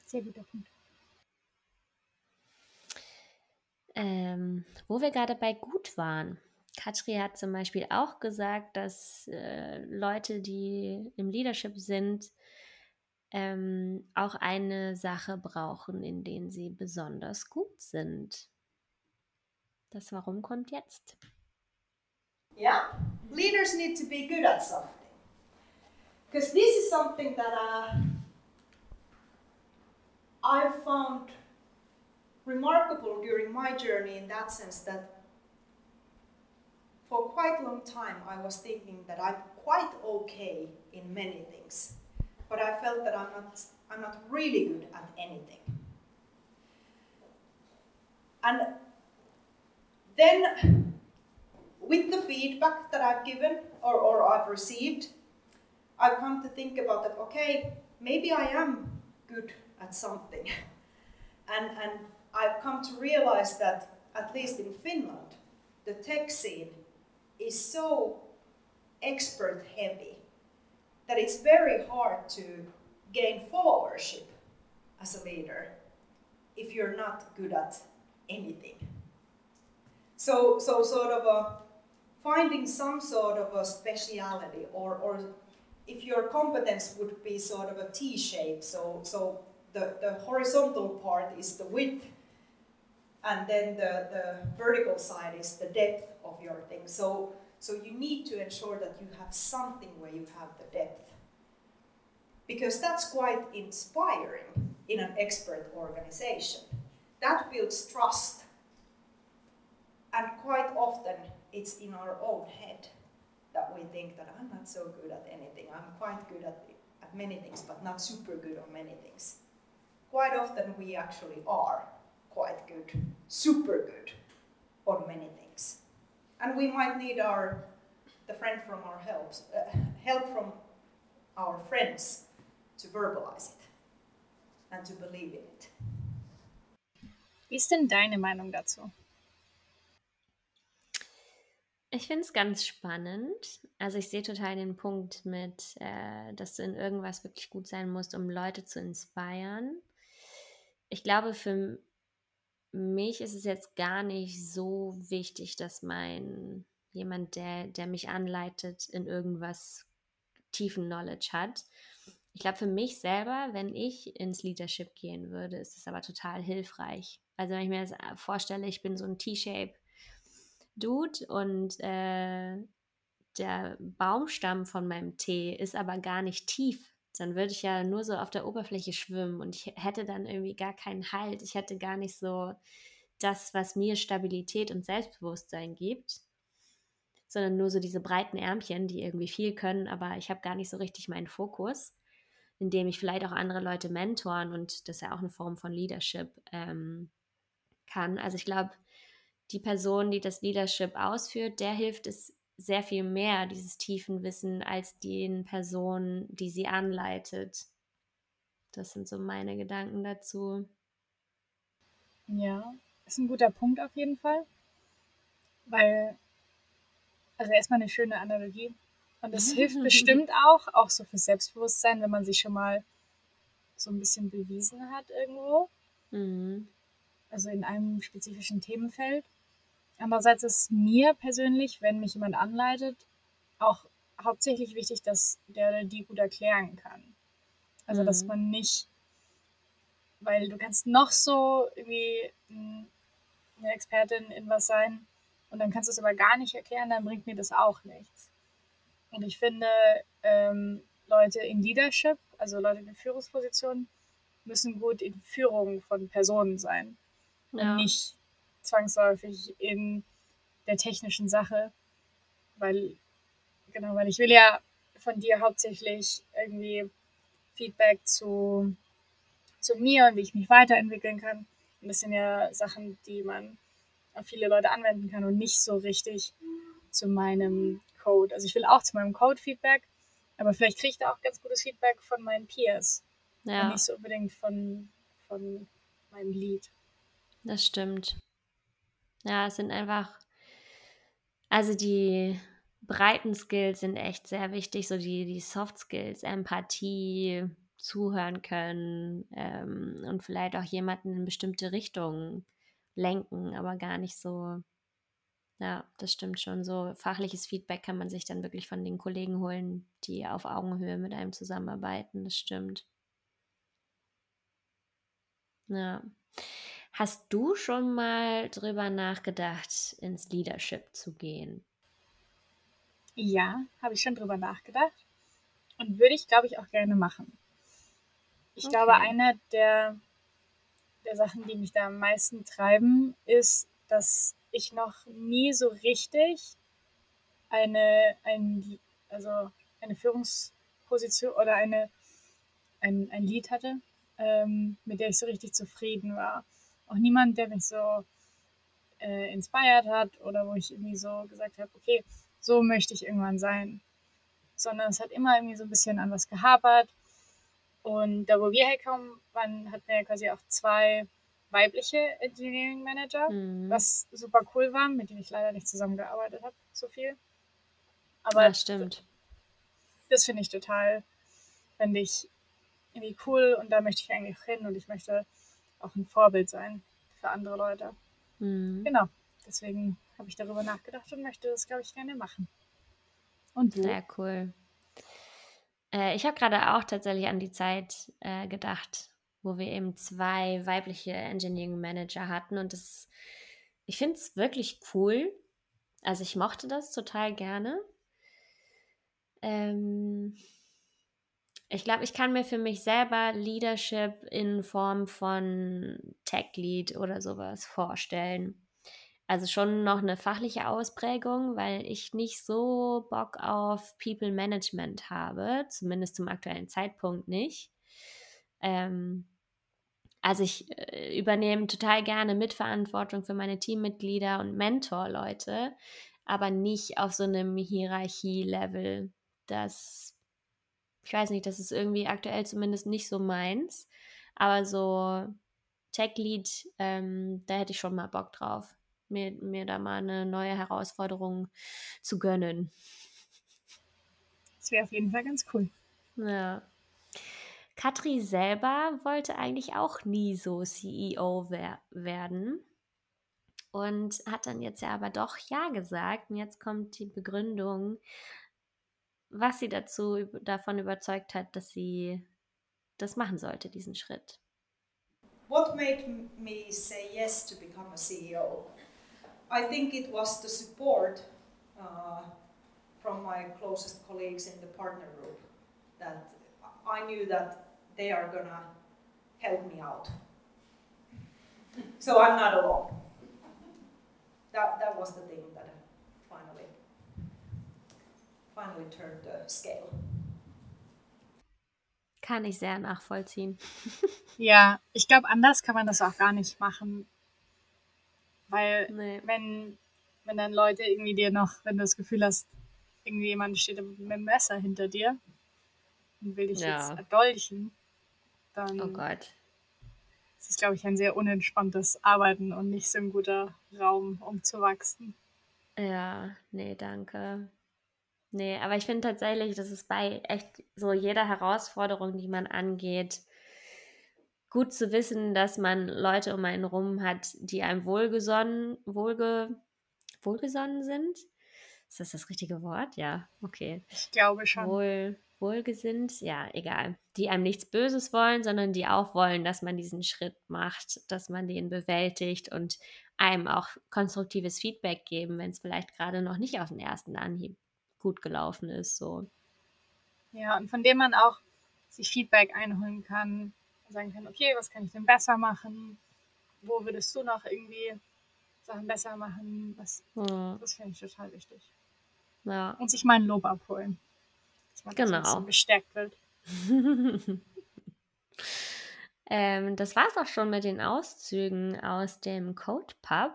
Sehr guter Punkt. Ähm, wo wir gerade bei gut waren. Katri hat zum Beispiel auch gesagt, dass äh, Leute, die im Leadership sind, ähm, auch eine Sache brauchen, in denen sie besonders gut sind. Das Warum kommt jetzt. Yeah, leaders need to be good at something. Because this is something that uh, I've found remarkable during my journey in that sense that for quite a long time I was thinking that I'm quite okay in many things, but I felt that I'm not, I'm not really good at anything. And then, with the feedback that I've given or, or I've received, I've come to think about that okay, maybe I am good at something. and, and I've come to realize that, at least in Finland, the tech scene is so expert heavy that it's very hard to gain followership as a leader if you're not good at anything. So, so sort of a, finding some sort of a speciality or, or if your competence would be sort of a T-shape, so, so the, the horizontal part is the width, and then the, the vertical side is the depth of your thing. So, so you need to ensure that you have something where you have the depth. Because that's quite inspiring in an expert organization. That builds trust. And quite often it's in our own head that we think that I'm not so good at anything. I'm quite good at, at many things, but not super good on many things quite often we actually are quite good, super good on many things. And we might need our the friend from our helps, uh, help from our friends to verbalize it and to believe in it. Wie ist denn deine Meinung dazu? Ich finde es ganz spannend. Also ich sehe total den Punkt mit, äh, dass du in irgendwas wirklich gut sein musst, um Leute zu inspirieren ich glaube, für mich ist es jetzt gar nicht so wichtig, dass mein jemand, der, der mich anleitet, in irgendwas tiefen Knowledge hat. Ich glaube, für mich selber, wenn ich ins Leadership gehen würde, ist es aber total hilfreich. Also wenn ich mir das äh, vorstelle, ich bin so ein T-Shape Dude und äh, der Baumstamm von meinem Tee ist aber gar nicht tief dann würde ich ja nur so auf der Oberfläche schwimmen und ich hätte dann irgendwie gar keinen Halt. Ich hätte gar nicht so das, was mir Stabilität und Selbstbewusstsein gibt, sondern nur so diese breiten Ärmchen, die irgendwie viel können, aber ich habe gar nicht so richtig meinen Fokus, indem ich vielleicht auch andere Leute mentoren und das ist ja auch eine Form von Leadership ähm, kann. Also ich glaube, die Person, die das Leadership ausführt, der hilft es sehr viel mehr, dieses tiefen Wissen, als den Personen, die sie anleitet. Das sind so meine Gedanken dazu. Ja, ist ein guter Punkt auf jeden Fall. Weil, also erstmal eine schöne Analogie. Und das hilft bestimmt auch, auch so für Selbstbewusstsein, wenn man sich schon mal so ein bisschen bewiesen hat irgendwo. Mhm. Also in einem spezifischen Themenfeld. Andererseits ist mir persönlich, wenn mich jemand anleitet, auch hauptsächlich wichtig, dass der oder die gut erklären kann. Also, mhm. dass man nicht, weil du kannst noch so irgendwie eine Expertin in was sein und dann kannst du es aber gar nicht erklären, dann bringt mir das auch nichts. Und ich finde, ähm, Leute in Leadership, also Leute in Führungspositionen, müssen gut in Führung von Personen sein. Ja. Und nicht zwangsläufig in der technischen Sache, weil, genau, weil ich will ja von dir hauptsächlich irgendwie Feedback zu, zu mir und wie ich mich weiterentwickeln kann. Und das sind ja Sachen, die man auf viele Leute anwenden kann und nicht so richtig zu meinem Code. Also ich will auch zu meinem Code Feedback, aber vielleicht kriege ich da auch ganz gutes Feedback von meinen Peers. Ja. Und nicht so unbedingt von, von meinem Lead. Das stimmt. Ja, es sind einfach, also die breiten Skills sind echt sehr wichtig, so die, die Soft Skills, Empathie, zuhören können ähm, und vielleicht auch jemanden in bestimmte Richtungen lenken, aber gar nicht so, ja, das stimmt schon. So fachliches Feedback kann man sich dann wirklich von den Kollegen holen, die auf Augenhöhe mit einem zusammenarbeiten, das stimmt. Ja. Hast du schon mal drüber nachgedacht, ins Leadership zu gehen? Ja, habe ich schon drüber nachgedacht und würde ich, glaube ich, auch gerne machen. Ich okay. glaube, eine der, der Sachen, die mich da am meisten treiben, ist, dass ich noch nie so richtig eine, ein, also eine Führungsposition oder eine, ein, ein Lied hatte, ähm, mit der ich so richtig zufrieden war auch niemand, der mich so äh, inspiriert hat oder wo ich irgendwie so gesagt habe, okay, so möchte ich irgendwann sein. Sondern es hat immer irgendwie so ein bisschen an was gehapert. Und da, wo wir herkommen, waren, hatten wir ja quasi auch zwei weibliche Engineering Manager, mhm. was super cool war, mit denen ich leider nicht zusammengearbeitet habe, so viel. Aber ja, stimmt. Das finde ich total, finde ich irgendwie cool und da möchte ich eigentlich hin und ich möchte auch ein Vorbild sein für andere Leute. Mhm. Genau. Deswegen habe ich darüber nachgedacht und möchte das, glaube ich, gerne machen. Und du? Sehr cool. Äh, ich habe gerade auch tatsächlich an die Zeit äh, gedacht, wo wir eben zwei weibliche Engineering Manager hatten und das, ich finde es wirklich cool. Also ich mochte das total gerne. Ähm, ich glaube, ich kann mir für mich selber Leadership in Form von Tech Lead oder sowas vorstellen. Also schon noch eine fachliche Ausprägung, weil ich nicht so Bock auf People Management habe, zumindest zum aktuellen Zeitpunkt nicht. Ähm, also ich äh, übernehme total gerne Mitverantwortung für meine Teammitglieder und Mentor-Leute, aber nicht auf so einem Hierarchie-Level. Das ich weiß nicht, das ist irgendwie aktuell zumindest nicht so meins. Aber so Tech-Lead, ähm, da hätte ich schon mal Bock drauf, mir, mir da mal eine neue Herausforderung zu gönnen. Das wäre auf jeden Fall ganz cool. Ja. Katri selber wollte eigentlich auch nie so CEO wer werden und hat dann jetzt ja aber doch Ja gesagt. Und jetzt kommt die Begründung, was sie dazu davon überzeugt hat, dass sie das machen sollte, diesen Schritt. What made me say yes to become a CEO? I think it was the support uh, from my closest colleagues in the partner group that I knew that they are gonna help me out. So I'm not alone. that, that was the thing that finally, finally turned the scale. Kann ich sehr nachvollziehen. Ja, ich glaube, anders kann man das auch gar nicht machen. Weil Nee. wenn, wenn dann Leute irgendwie dir noch, wenn du das Gefühl hast, irgendwie jemand steht mit einem Messer hinter dir und will dich Ja. jetzt erdolchen, dann Oh Gott. ist es, glaube ich, ein sehr unentspanntes Arbeiten und nicht so ein guter Raum, um zu wachsen. Ja, nee, danke. Nee, aber ich finde tatsächlich, dass es bei echt so jeder Herausforderung, die man angeht, gut zu wissen, dass man Leute um einen rum hat, die einem wohlgesonnen, wohlge, wohlgesonnen sind. Ist das das richtige Wort? Ja, okay. Ich glaube schon. Wohl, wohlgesinnt, ja, egal. Die einem nichts Böses wollen, sondern die auch wollen, dass man diesen Schritt macht, dass man den bewältigt und einem auch konstruktives Feedback geben, wenn es vielleicht gerade noch nicht auf den ersten Anhieb gut gelaufen ist. So. Ja, und von dem man auch sich Feedback einholen kann und sagen kann, okay, was kann ich denn besser machen? Wo würdest du noch irgendwie Sachen besser machen? Das, Ja, das finde ich total wichtig. ja. Und sich mal ein Lob abholen. Dass man Genau. ein bisschen bestärkt wird. ähm, das war's auch schon mit den Auszügen aus dem Code Pub.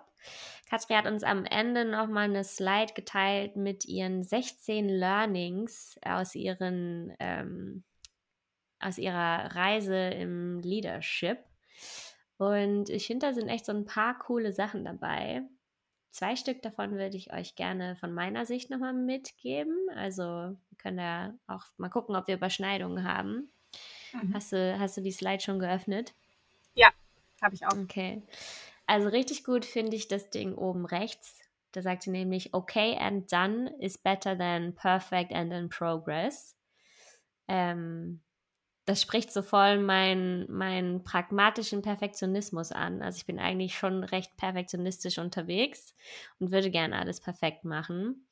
Katrin hat uns am Ende nochmal eine Slide geteilt mit ihren 16 Learnings aus, ihren, ähm, aus ihrer Reise im Leadership. Und ich finde, da sind echt so ein paar coole Sachen dabei. Zwei Stück davon würde ich euch gerne von meiner Sicht nochmal mitgeben. Also wir können da auch mal gucken, ob wir Überschneidungen haben. Mhm. Hast du, hast du die Slide schon geöffnet? Habe ich auch. Okay. Also richtig gut finde ich das Ding oben rechts. Da sagt sie nämlich, okay and done is better than perfect and in progress. Ähm, das spricht so voll meinen meinen pragmatischen Perfektionismus an. Also ich bin eigentlich schon recht perfektionistisch unterwegs und würde gerne alles perfekt machen.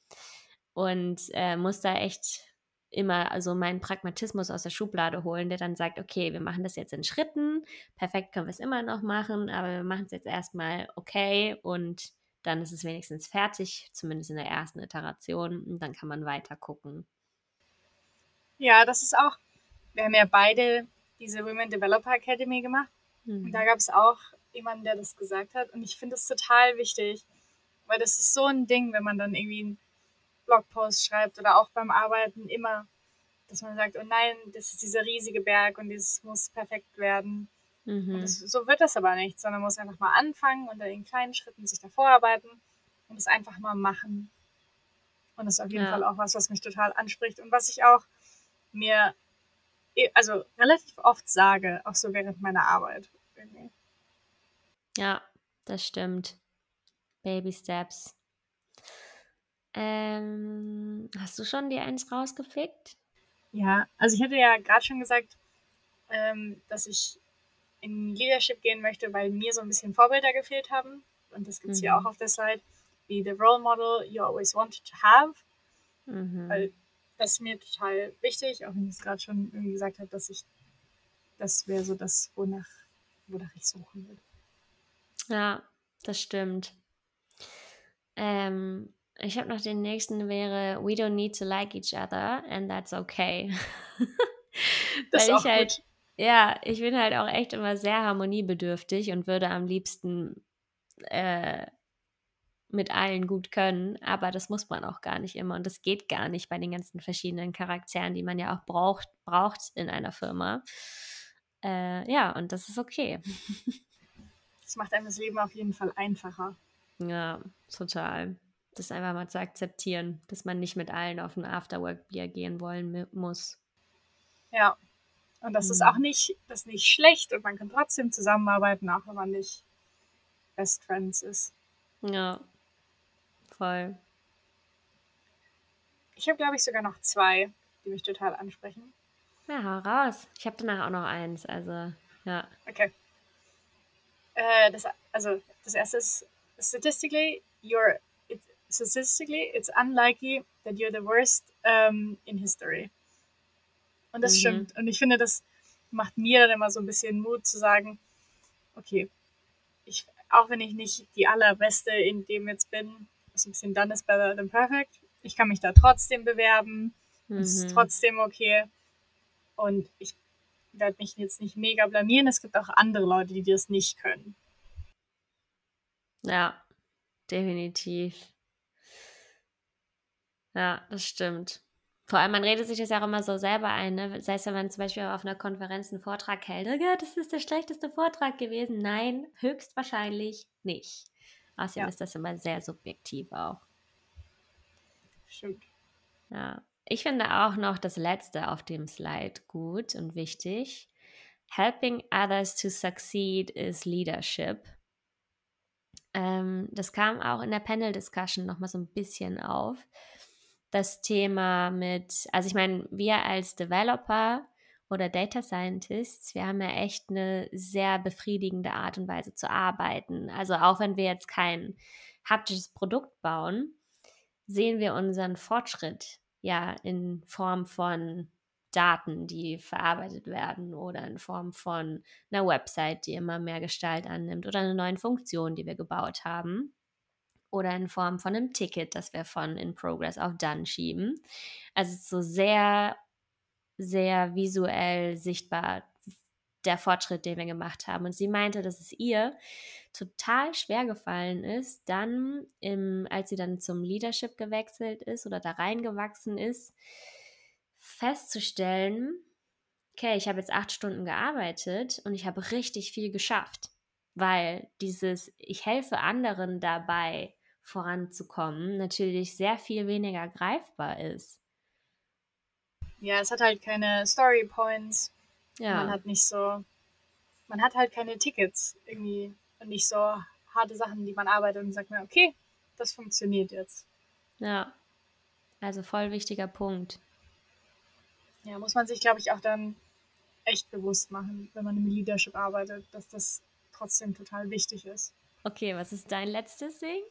Und äh, muss da echt immer also meinen Pragmatismus aus der Schublade holen, der dann sagt, okay, wir machen das jetzt in Schritten, perfekt können wir es immer noch machen, aber wir machen es jetzt erstmal okay und dann ist es wenigstens fertig, zumindest in der ersten Iteration und dann kann man weiter gucken. Ja, das ist auch. Wir haben ja beide diese Women Developer Academy gemacht. Und Mhm. da gab es auch jemanden, der das gesagt hat. Und ich finde das total wichtig, weil das ist so ein Ding, wenn man dann irgendwie Blogpost schreibt oder auch beim Arbeiten immer, dass man sagt, oh nein, das ist dieser riesige Berg und das muss perfekt werden. Mhm. das, so wird das aber nicht, sondern man muss einfach mal anfangen und dann in kleinen Schritten sich da vorarbeiten und es einfach mal machen. Und das ist auf jeden Ja. Fall auch was, was mich total anspricht und was ich auch mir eh- also relativ oft sage, auch so während meiner Arbeit. Irgendwie. Ja, das stimmt. Baby Steps. Ähm, hast du schon die eins rausgepickt? Ja, also ich hatte ja gerade schon gesagt, ähm, dass ich in Leadership gehen möchte, weil mir so ein bisschen Vorbilder gefehlt haben. Und das gibt es hier Mhm. auch auf der Slide, wie the role model you always wanted to have. Mhm. Weil das ist mir total wichtig, auch wenn ich es gerade schon irgendwie gesagt habe, dass ich, das wäre so das, wonach, wonach ich suchen würde. Ja, das stimmt. Ähm, ich habe noch den nächsten wäre We don't need to like each other and that's okay. Das ist Weil auch ich halt, gut. ja, ich bin halt auch echt immer sehr harmoniebedürftig und würde am liebsten äh, mit allen gut können, aber das muss man auch gar nicht immer und das geht gar nicht bei den ganzen verschiedenen Charakteren, die man ja auch braucht, braucht in einer Firma. Äh, ja, und das ist okay. Das macht einem das Leben auf jeden Fall einfacher. Ja, total. Das einfach mal zu akzeptieren, dass man nicht mit allen auf ein Afterwork-Bier gehen wollen muss. Ja. Und das ist Mhm. auch nicht, das ist nicht schlecht und man kann trotzdem zusammenarbeiten, auch wenn man nicht Best Friends ist. Ja, voll. Ich habe, glaube ich, sogar noch zwei, die mich total ansprechen. Ja, hau raus. Ich habe danach auch noch eins, also ja. Okay. Äh, das, also, das erste ist, statistically, you're, statistically, it's unlikely that you're the worst um, in history. Und das Mhm. stimmt. Und ich finde, das macht mir dann immer so ein bisschen Mut zu sagen, okay, ich, auch wenn ich nicht die allerbeste in dem jetzt bin, ist ein bisschen done is better than perfect. Ich kann mich da trotzdem bewerben. Mhm. Es ist mhm. trotzdem okay. Und ich werde mich jetzt nicht mega blamieren. Es gibt auch andere Leute, die das nicht können. Ja, definitiv. Ja, das stimmt. Vor allem, man redet sich das ja auch immer so selber ein, ne? Sei es, wenn man zum Beispiel auf einer Konferenz einen Vortrag hält, oh Gott, das ist der schlechteste Vortrag gewesen. Nein, höchstwahrscheinlich nicht. Außerdem ja. ist das immer sehr subjektiv auch. Stimmt. Ja. Ich finde auch noch das letzte auf dem Slide gut und wichtig. Helping others to succeed is leadership. Ähm, das kam auch in der Panel-Discussion nochmal so ein bisschen auf. Das Thema mit, also ich meine, wir als Developer oder Data Scientists, wir haben ja echt eine sehr befriedigende Art und Weise zu arbeiten. Also auch wenn wir jetzt kein haptisches Produkt bauen, sehen wir unseren Fortschritt ja in Form von Daten, die verarbeitet werden oder in Form von einer Website, die immer mehr Gestalt annimmt oder einer neuen Funktion, die wir gebaut haben oder in Form von einem Ticket, das wir von in Progress auf Done schieben. Also so sehr, sehr visuell sichtbar der Fortschritt, den wir gemacht haben. Und sie meinte, dass es ihr total schwer gefallen ist, dann, im, als sie dann zum Leadership gewechselt ist oder da reingewachsen ist, festzustellen, okay, ich habe jetzt acht Stunden gearbeitet und ich habe richtig viel geschafft, weil dieses, ich helfe anderen dabei voranzukommen, natürlich sehr viel weniger greifbar ist. Ja, es hat halt keine Story Points. Ja. Man hat nicht so, man hat halt keine Tickets irgendwie und nicht so harte Sachen, die man arbeitet und sagt mir, okay, das funktioniert jetzt. Ja, also voll wichtiger Punkt. Ja, muss man sich, glaube ich, auch dann echt bewusst machen, wenn man im Leadership arbeitet, dass das trotzdem total wichtig ist. Okay, was ist dein letztes Ding?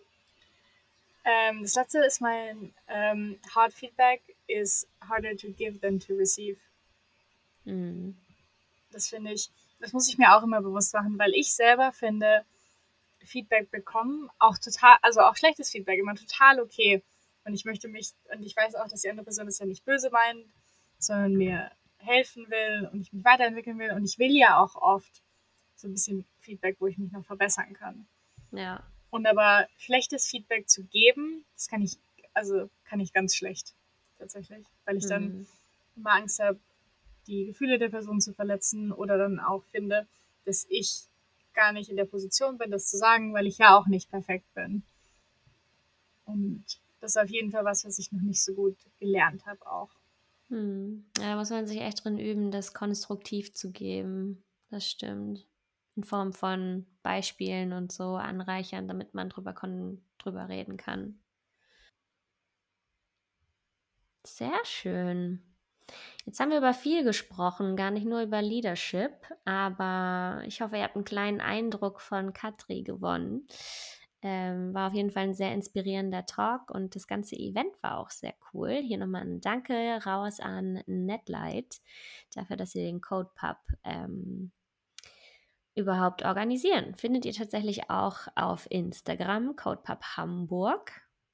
Ähm, das letzte ist mein ähm, Hard Feedback is harder to give than to receive. Mhm. Das finde ich, das muss ich mir auch immer bewusst machen, weil ich selber finde, Feedback bekommen, auch total, also auch schlechtes Feedback immer total okay. Und ich möchte mich, und ich weiß auch, dass die andere Person das ja nicht böse meint, sondern mir helfen will und ich mich weiterentwickeln will. Und ich will ja auch oft so ein bisschen Feedback, wo ich mich noch verbessern kann. Ja. Und aber schlechtes Feedback zu geben, das kann ich, also kann ich ganz schlecht tatsächlich, weil ich dann mhm. immer Angst habe, die Gefühle der Person zu verletzen oder dann auch finde, dass ich gar nicht in der Position bin, das zu sagen, weil ich ja auch nicht perfekt bin. Und das ist auf jeden Fall was, was ich noch nicht so gut gelernt habe auch. Hm. Ja, da muss man sich echt drin üben, das konstruktiv zu geben. Das stimmt. In Form von Beispielen und so anreichern, damit man drüber, drüber reden kann. Sehr schön. Jetzt haben wir über viel gesprochen, gar nicht nur über Leadership, aber ich hoffe, ihr habt einen kleinen Eindruck von Katri gewonnen. Ähm, war auf jeden Fall ein sehr inspirierender Talk und das ganze Event war auch sehr cool. Hier nochmal ein Danke raus an Netlight dafür, dass sie den Code Pub ähm, überhaupt organisieren. Findet ihr tatsächlich auch auf Instagram, Code Pub Hamburg.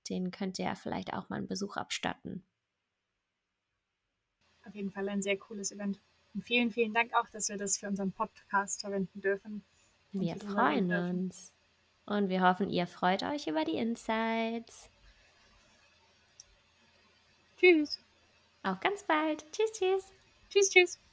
Den könnt ihr ja vielleicht auch mal einen Besuch abstatten auf jeden Fall ein sehr cooles Event. Und vielen, vielen Dank auch, dass wir das für unseren Podcast verwenden dürfen. Wir freuen uns. Und wir hoffen, ihr freut euch über die Insights. Tschüss. Auf ganz bald. Tschüss, tschüss. Tschüss, tschüss.